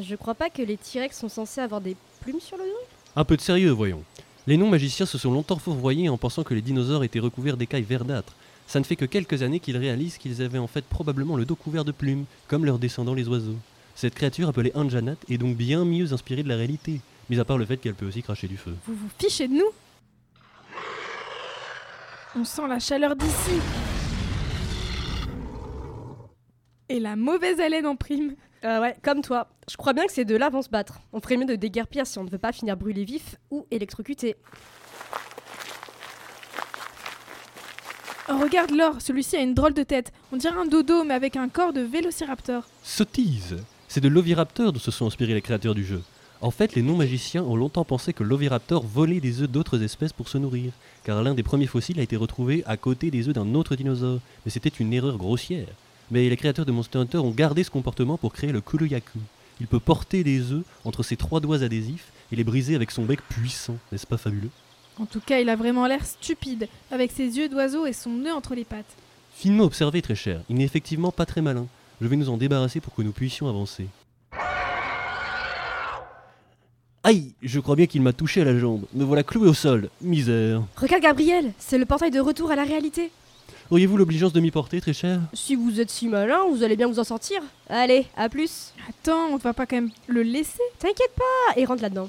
Je crois pas que les T-Rex sont censés avoir des plumes sur le dos. Un peu de sérieux, voyons. Les non-magiciens se sont longtemps fourvoyés en pensant que les dinosaures étaient recouverts d'écailles verdâtres. Ça ne fait que quelques années qu'ils réalisent qu'ils avaient en fait probablement le dos couvert de plumes, comme leurs descendants les oiseaux. Cette créature appelée Anjanat est donc bien mieux inspirée de la réalité, mis à part le fait qu'elle peut aussi cracher du feu. Vous vous fichez de nous On sent la chaleur d'ici. Et la mauvaise haleine en prime. Euh, ouais, comme toi. Je crois bien que ces deux-là vont se battre. On ferait mieux de déguerpir si on ne veut pas finir brûlé vif ou électrocuté. Oh, regarde Laure, celui-ci a une drôle de tête. On dirait un dodo, mais avec un corps de vélociraptor. Sottise C'est de l'oviraptor dont se sont inspirés les créateurs du jeu. En fait, les non-magiciens ont longtemps pensé que l'oviraptor volait des œufs d'autres espèces pour se nourrir, car l'un des premiers fossiles a été retrouvé à côté des œufs d'un autre dinosaure, mais c'était une erreur grossière. Mais les créateurs de Monster Hunter ont gardé ce comportement pour créer le Kuroyaku. Il peut porter des œufs entre ses trois doigts adhésifs et les briser avec son bec puissant, n'est-ce pas fabuleux? En tout cas, il a vraiment l'air stupide, avec ses yeux d'oiseau et son nœud entre les pattes. Finement observé, très cher, il n'est effectivement pas très malin. Je vais nous en débarrasser pour que nous puissions avancer. Aïe Je crois bien qu'il m'a touché à la jambe. Me voilà cloué au sol. Misère. Regarde Gabriel, c'est le portail de retour à la réalité. Auriez-vous l'obligeance de m'y porter, très cher? Si vous êtes si malin, vous allez bien vous en sortir. Allez, à plus. Attends, on va pas quand même le laisser T'inquiète pas, et rentre là-dedans.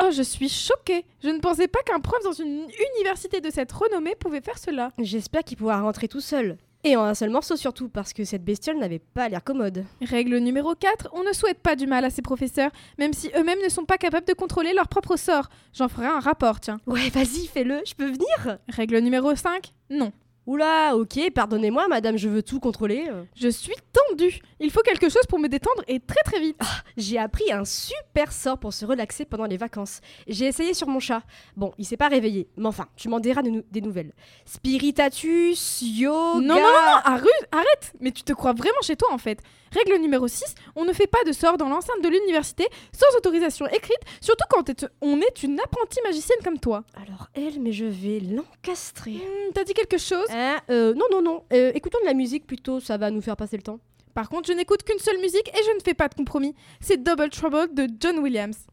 Oh, je suis choquée. Je ne pensais pas qu'un prof dans une université de cette renommée pouvait faire cela. J'espère qu'il pourra rentrer tout seul. Et en un seul morceau surtout, parce que cette bestiole n'avait pas l'air commode. Règle numéro 4, on ne souhaite pas du mal à ses professeurs, même si eux-mêmes ne sont pas capables de contrôler leur propre sort. J'en ferai un rapport, tiens. Ouais, vas-y, fais-le, je peux venir Règle numéro 5, non. Oula, ok, pardonnez-moi, madame, je veux tout contrôler. Euh, Je suis tendue. Il faut quelque chose pour me détendre et très très vite. J'ai appris un super sort pour se relaxer pendant les vacances. J'ai essayé sur mon chat. Bon, il s'est pas réveillé, mais enfin, tu m'en diras de nou- des nouvelles. Spiritatus, yoga. Non, non, non, non, arrête, Mais tu te crois vraiment chez toi en fait. Règle numéro 6, on ne fait pas de sort dans l'enceinte de l'université sans autorisation écrite, surtout quand on est une apprentie magicienne comme toi. Alors elle, mais je vais l'encastrer. Hmm, T'as dit quelque chose? Euh, non, non, non. Euh, écoutons de la musique plutôt, ça va nous faire passer le temps. Par contre, je n'écoute qu'une seule musique et je ne fais pas de compromis. C'est Double Trouble de John Williams.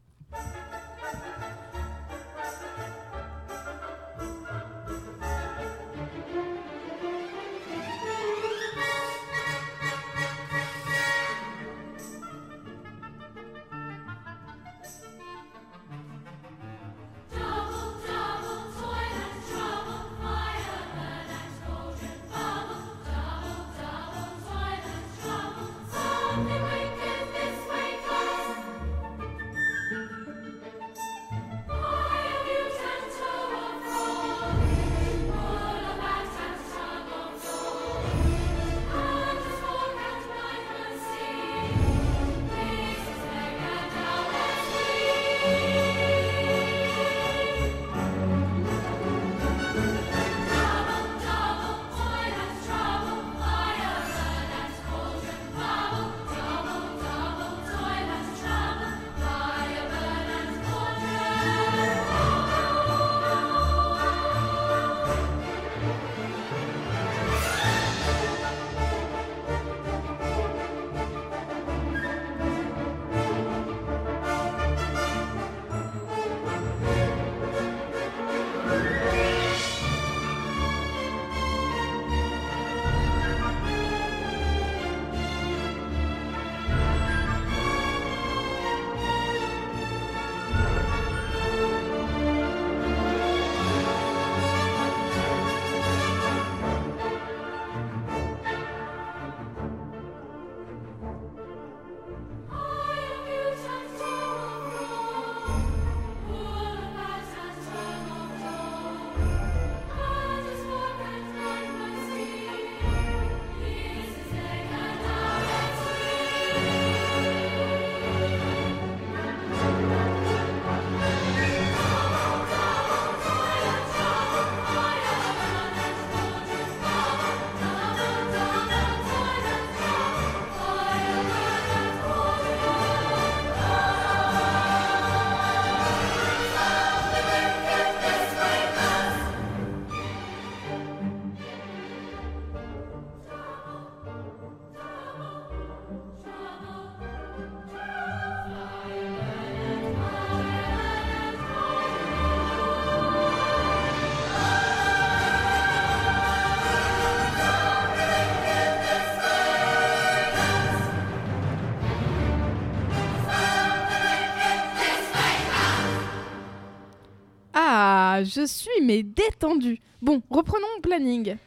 Suis mais détendue. Bon, reprenons mon planning.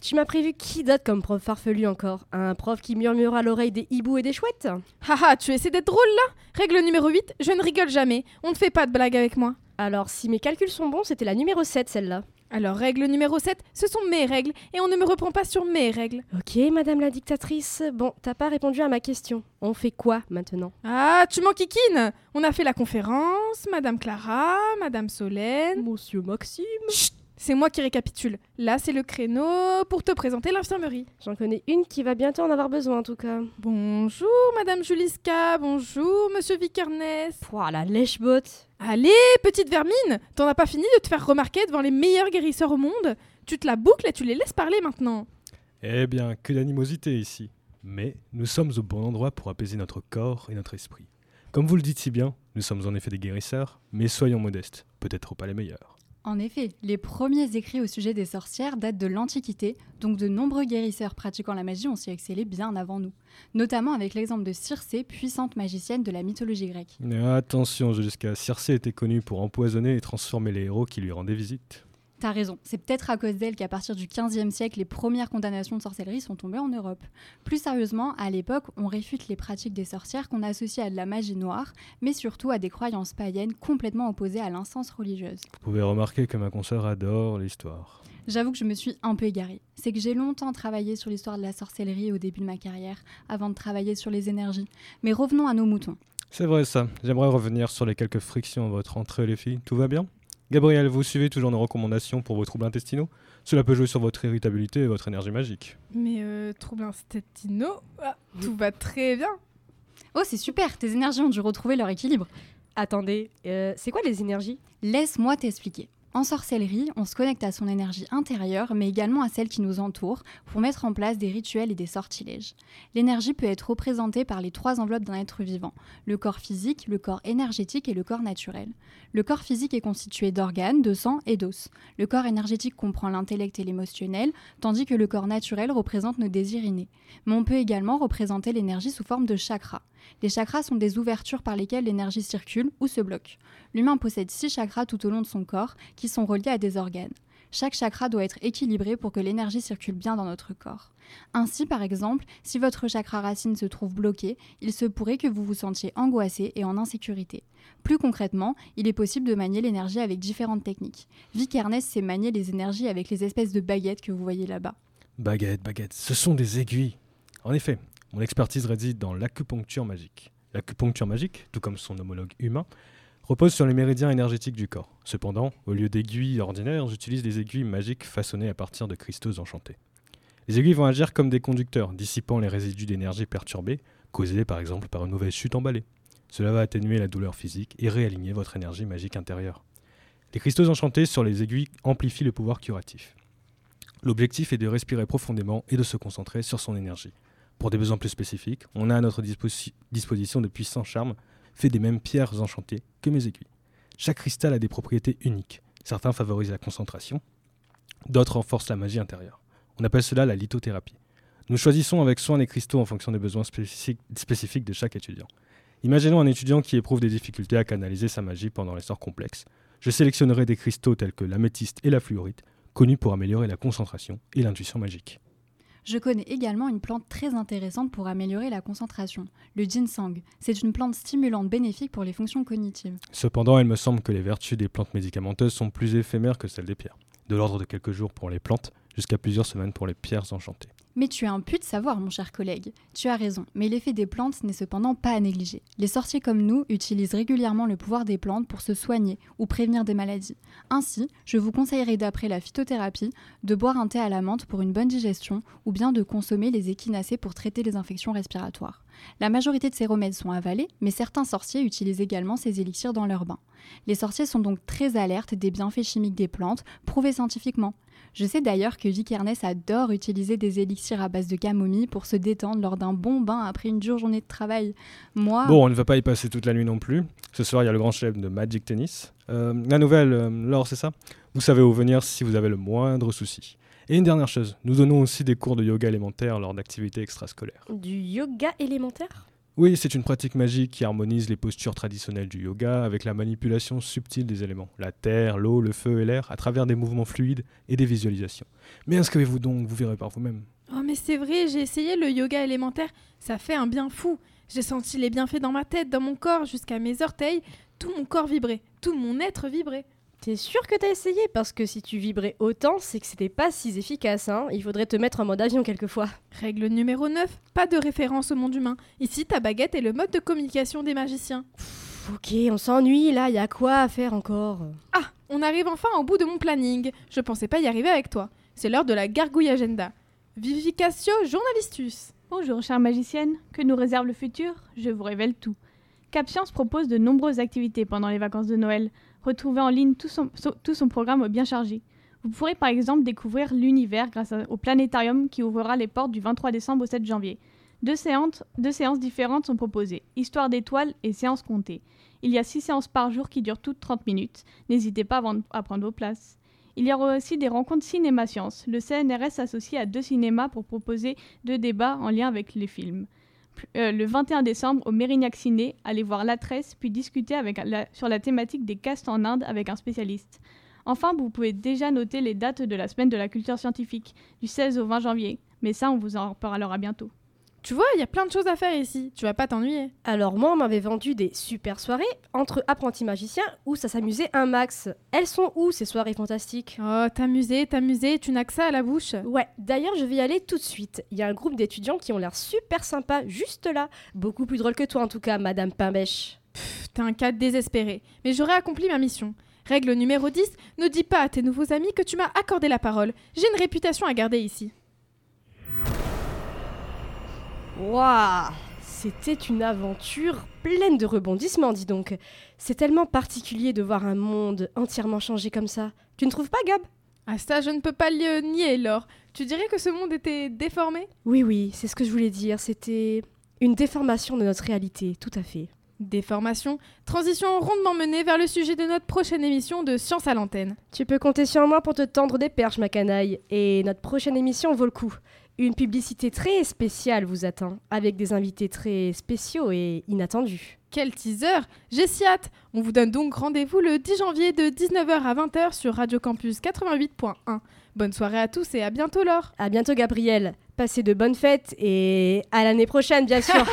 Tu m'as prévu qui d'autre comme prof farfelu encore? Un prof qui murmure à l'oreille des hiboux et des chouettes? Haha, tu essaies d'être drôle là? Règle numéro 8, je ne rigole jamais. On ne fait pas de blagues avec moi. Alors, si mes calculs sont bons, c'était la numéro 7, celle-là. Alors, règle numéro 7, ce sont mes règles et on ne me reprend pas sur mes règles. Ok, madame la dictatrice. Bon, t'as pas répondu à ma question. On fait quoi maintenant? Ah, tu m'enquiquines On a fait la conférence, Madame Clara, Madame Solène. Monsieur Maxime Chut C'est moi qui récapitule. Là, c'est le créneau pour te présenter l'infirmerie. J'en connais une qui va bientôt en avoir besoin en tout cas. Bonjour, Madame Juliska. Bonjour, Monsieur Vikernes. Pouah, la lèche-botte Allez, petite vermine T'en as pas fini de te faire remarquer devant les meilleurs guérisseurs au monde Tu te la boucles et tu les laisses parler maintenant. Eh bien, que d'animosité ici. Mais nous sommes au bon endroit pour apaiser notre corps et notre esprit. Comme vous le dites si bien, nous sommes en effet des guérisseurs, mais soyons modestes, peut-être pas les meilleurs. En effet, les premiers écrits au sujet des sorcières datent de l'Antiquité, donc de nombreux guérisseurs pratiquant la magie ont s'y excellé bien avant nous, notamment avec l'exemple de Circé, puissante magicienne de la mythologie grecque. Mais attention, jusqu'à Circé était connue pour empoisonner et transformer les héros qui lui rendaient visite. T'as raison, c'est peut-être à cause d'elle qu'à partir du XVe siècle, les premières condamnations de sorcellerie sont tombées en Europe. Plus sérieusement, à l'époque, on réfute les pratiques des sorcières qu'on associe à de la magie noire, mais surtout à des croyances païennes complètement opposées à l'instance religieuse. Vous pouvez remarquer que ma consoeur adore l'histoire. J'avoue que je me suis un peu égarée. C'est que j'ai longtemps travaillé sur l'histoire de la sorcellerie au début de ma carrière, avant de travailler sur les énergies. Mais revenons à nos moutons. C'est vrai ça. J'aimerais revenir sur les quelques frictions à votre entrée, les filles. Tout va bien? Gabriel, vous suivez toujours nos recommandations pour vos troubles intestinaux Cela peut jouer sur votre irritabilité et votre énergie magique. Mais euh, trouble intestinaux, ah, tout va très bien. Oh, c'est super, tes énergies ont dû retrouver leur équilibre. Attendez, euh, c'est quoi les énergies? Laisse-moi t'expliquer. En sorcellerie, on se connecte à son énergie intérieure, mais également à celle qui nous entoure, pour mettre en place des rituels et des sortilèges. L'énergie peut être représentée par les trois enveloppes d'un être vivant, le corps physique, le corps énergétique et le corps naturel. Le corps physique est constitué d'organes, de sang et d'os. Le corps énergétique comprend l'intellect et l'émotionnel, tandis que le corps naturel représente nos désirs innés. Mais on peut également représenter l'énergie sous forme de chakras. Les chakras sont des ouvertures par lesquelles l'énergie circule ou se bloque. L'humain possède six chakras tout au long de son corps qui sont reliés à des organes. Chaque chakra doit être équilibré pour que l'énergie circule bien dans notre corps. Ainsi, par exemple, si votre chakra racine se trouve bloqué, il se pourrait que vous vous sentiez angoissé et en insécurité. Plus concrètement, il est possible de manier l'énergie avec différentes techniques. Vic Ernest sait manier les énergies avec les espèces de baguettes que vous voyez là-bas. Baguette, baguette, ce sont des aiguilles. En effet, mon expertise réside dans l'acupuncture magique. L'acupuncture magique, tout comme son homologue humain, repose sur les méridiens énergétiques du corps. Cependant, au lieu d'aiguilles ordinaires, j'utilise des aiguilles magiques façonnées à partir de cristaux enchantés. Les aiguilles vont agir comme des conducteurs, dissipant les résidus d'énergie perturbés, causés par exemple par une mauvaise chute emballée. Cela va atténuer la douleur physique et réaligner votre énergie magique intérieure. Les cristaux enchantés sur les aiguilles amplifient le pouvoir curatif. L'objectif est de respirer profondément et de se concentrer sur son énergie. Pour des besoins plus spécifiques, on a à notre disposi- disposition de puissants charmes faits des mêmes pierres enchantées que mes aiguilles. Chaque cristal a des propriétés uniques. Certains favorisent la concentration, d'autres renforcent la magie intérieure. On appelle cela la lithothérapie. Nous choisissons avec soin les cristaux en fonction des besoins spécifiques, spécifiques de chaque étudiant. Imaginons un étudiant qui éprouve des difficultés à canaliser sa magie pendant les sorts complexes. Je sélectionnerai des cristaux tels que l'améthyste et la fluorite, connus pour améliorer la concentration et l'intuition magique. Je connais également une plante très intéressante pour améliorer la concentration, le ginseng. C'est une plante stimulante bénéfique pour les fonctions cognitives. Cependant, il me semble que les vertus des plantes médicamenteuses sont plus éphémères que celles des pierres. De l'ordre de quelques jours pour les plantes, jusqu'à plusieurs semaines pour les pierres enchantées. Mais tu as un pu de savoir, mon cher collègue. Tu as raison, mais l'effet des plantes n'est cependant pas à négliger. Les sorciers comme nous utilisent régulièrement le pouvoir des plantes pour se soigner ou prévenir des maladies. Ainsi, je vous conseillerais d'après la phytothérapie de boire un thé à la menthe pour une bonne digestion ou bien de consommer les échinacées pour traiter les infections respiratoires. La majorité de ces remèdes sont avalés, mais certains sorciers utilisent également ces élixirs dans leur bain. Les sorciers sont donc très alertes des bienfaits chimiques des plantes, prouvés scientifiquement. Je sais d'ailleurs que Vic Ernest adore utiliser des élixirs à base de camomille pour se détendre lors d'un bon bain après une dure journée de travail. Moi, Bon, on ne va pas y passer toute la nuit non plus. Ce soir, il y a le grand chef de Magic Tennis. Euh, la nouvelle, euh, Laure, c'est ça? Vous savez où venir si vous avez le moindre souci. Et une dernière chose, nous donnons aussi des cours de yoga élémentaire lors d'activités extrascolaires. Du yoga élémentaire? Oui, c'est une pratique magique qui harmonise les postures traditionnelles du yoga avec la manipulation subtile des éléments, la terre, l'eau, le feu et l'air, à travers des mouvements fluides et des visualisations. Mais inscrivez-vous donc, vous verrez par vous-même. Oh mais c'est vrai, j'ai essayé le yoga élémentaire, ça fait un bien fou. J'ai senti les bienfaits dans ma tête, dans mon corps, jusqu'à mes orteils. Tout mon corps vibrait, tout mon être vibrait. T'es sûr que t'as essayé? Parce que si tu vibrais autant, c'est que c'était pas si efficace, hein. Il faudrait te mettre en mode avion quelquefois. Règle numéro 9, pas de référence au monde humain. Ici, ta baguette est le mode de communication des magiciens. Pff, ok, on s'ennuie là, y a quoi à faire encore? Ah, on arrive enfin au bout de mon planning. Je pensais pas y arriver avec toi. C'est l'heure de la gargouille agenda. Vivificatio journalistus. Bonjour, chère magicienne. Que nous réserve le futur? Je vous révèle tout. CapScience propose de nombreuses activités pendant les vacances de Noël. Retrouvez en ligne tout son, programme bien chargé. Vous pourrez par exemple découvrir l'univers grâce au planétarium qui ouvrira les portes du 23 décembre au 7 janvier. Deux séances, différentes sont proposées, Histoire d'étoiles et Séances comptées. Il y a six séances par jour qui durent toutes 30 minutes. N'hésitez pas à prendre vos places. Il y aura aussi des rencontres cinéma-sciences. Le CNRS s'associe à deux cinémas pour proposer deux débats en lien avec les films. Euh, le 21 décembre, au Mérignac Ciné, allez voir La Tresse, puis discuter sur la thématique des castes en Inde avec un spécialiste. Enfin, vous pouvez déjà noter les dates de la semaine de la culture scientifique, du 16 au 20 janvier. Mais ça, on vous en reparlera bientôt. Tu vois, il y a plein de choses à faire ici. Tu vas pas t'ennuyer. Alors moi, on m'avait vendu des super soirées entre apprentis magiciens où ça s'amusait un max. Elles sont où ces soirées fantastiques? Oh, t'amuser, t'amuser, tu n'as que ça à la bouche. Ouais, d'ailleurs je vais y aller tout de suite. Il y a un groupe d'étudiants qui ont l'air super sympas juste là. Beaucoup plus drôle que toi en tout cas, Madame Pimbèche. T'es un cas désespéré. Mais j'aurais accompli ma mission. Règle numéro 10, ne dis pas à tes nouveaux amis que tu m'as accordé la parole. J'ai une réputation à garder ici. Waouh C'était une aventure pleine de rebondissements, dis donc. C'est tellement particulier de voir un monde entièrement changé comme ça. Tu ne trouves pas, Gab? Ah ça, je ne peux pas le nier, Laure. Tu dirais que ce monde était déformé? Oui, oui, c'est ce que je voulais dire. C'était une déformation de notre réalité, tout à fait. Déformation, transition rondement menée vers le sujet de notre prochaine émission de Science à l'antenne. Tu peux compter sur moi pour te tendre des perches, ma canaille. Et notre prochaine émission vaut le coup. Une publicité très spéciale vous attend, avec des invités très spéciaux et inattendus. Quel teaser J'ai si hâte On vous donne donc rendez-vous le 10 janvier de 19h à 20h sur Radio Campus 88.1. Bonne soirée à tous et à bientôt Laure À bientôt, Gabriel. Passez de bonnes fêtes et à l'année prochaine, bien sûr. [laughs]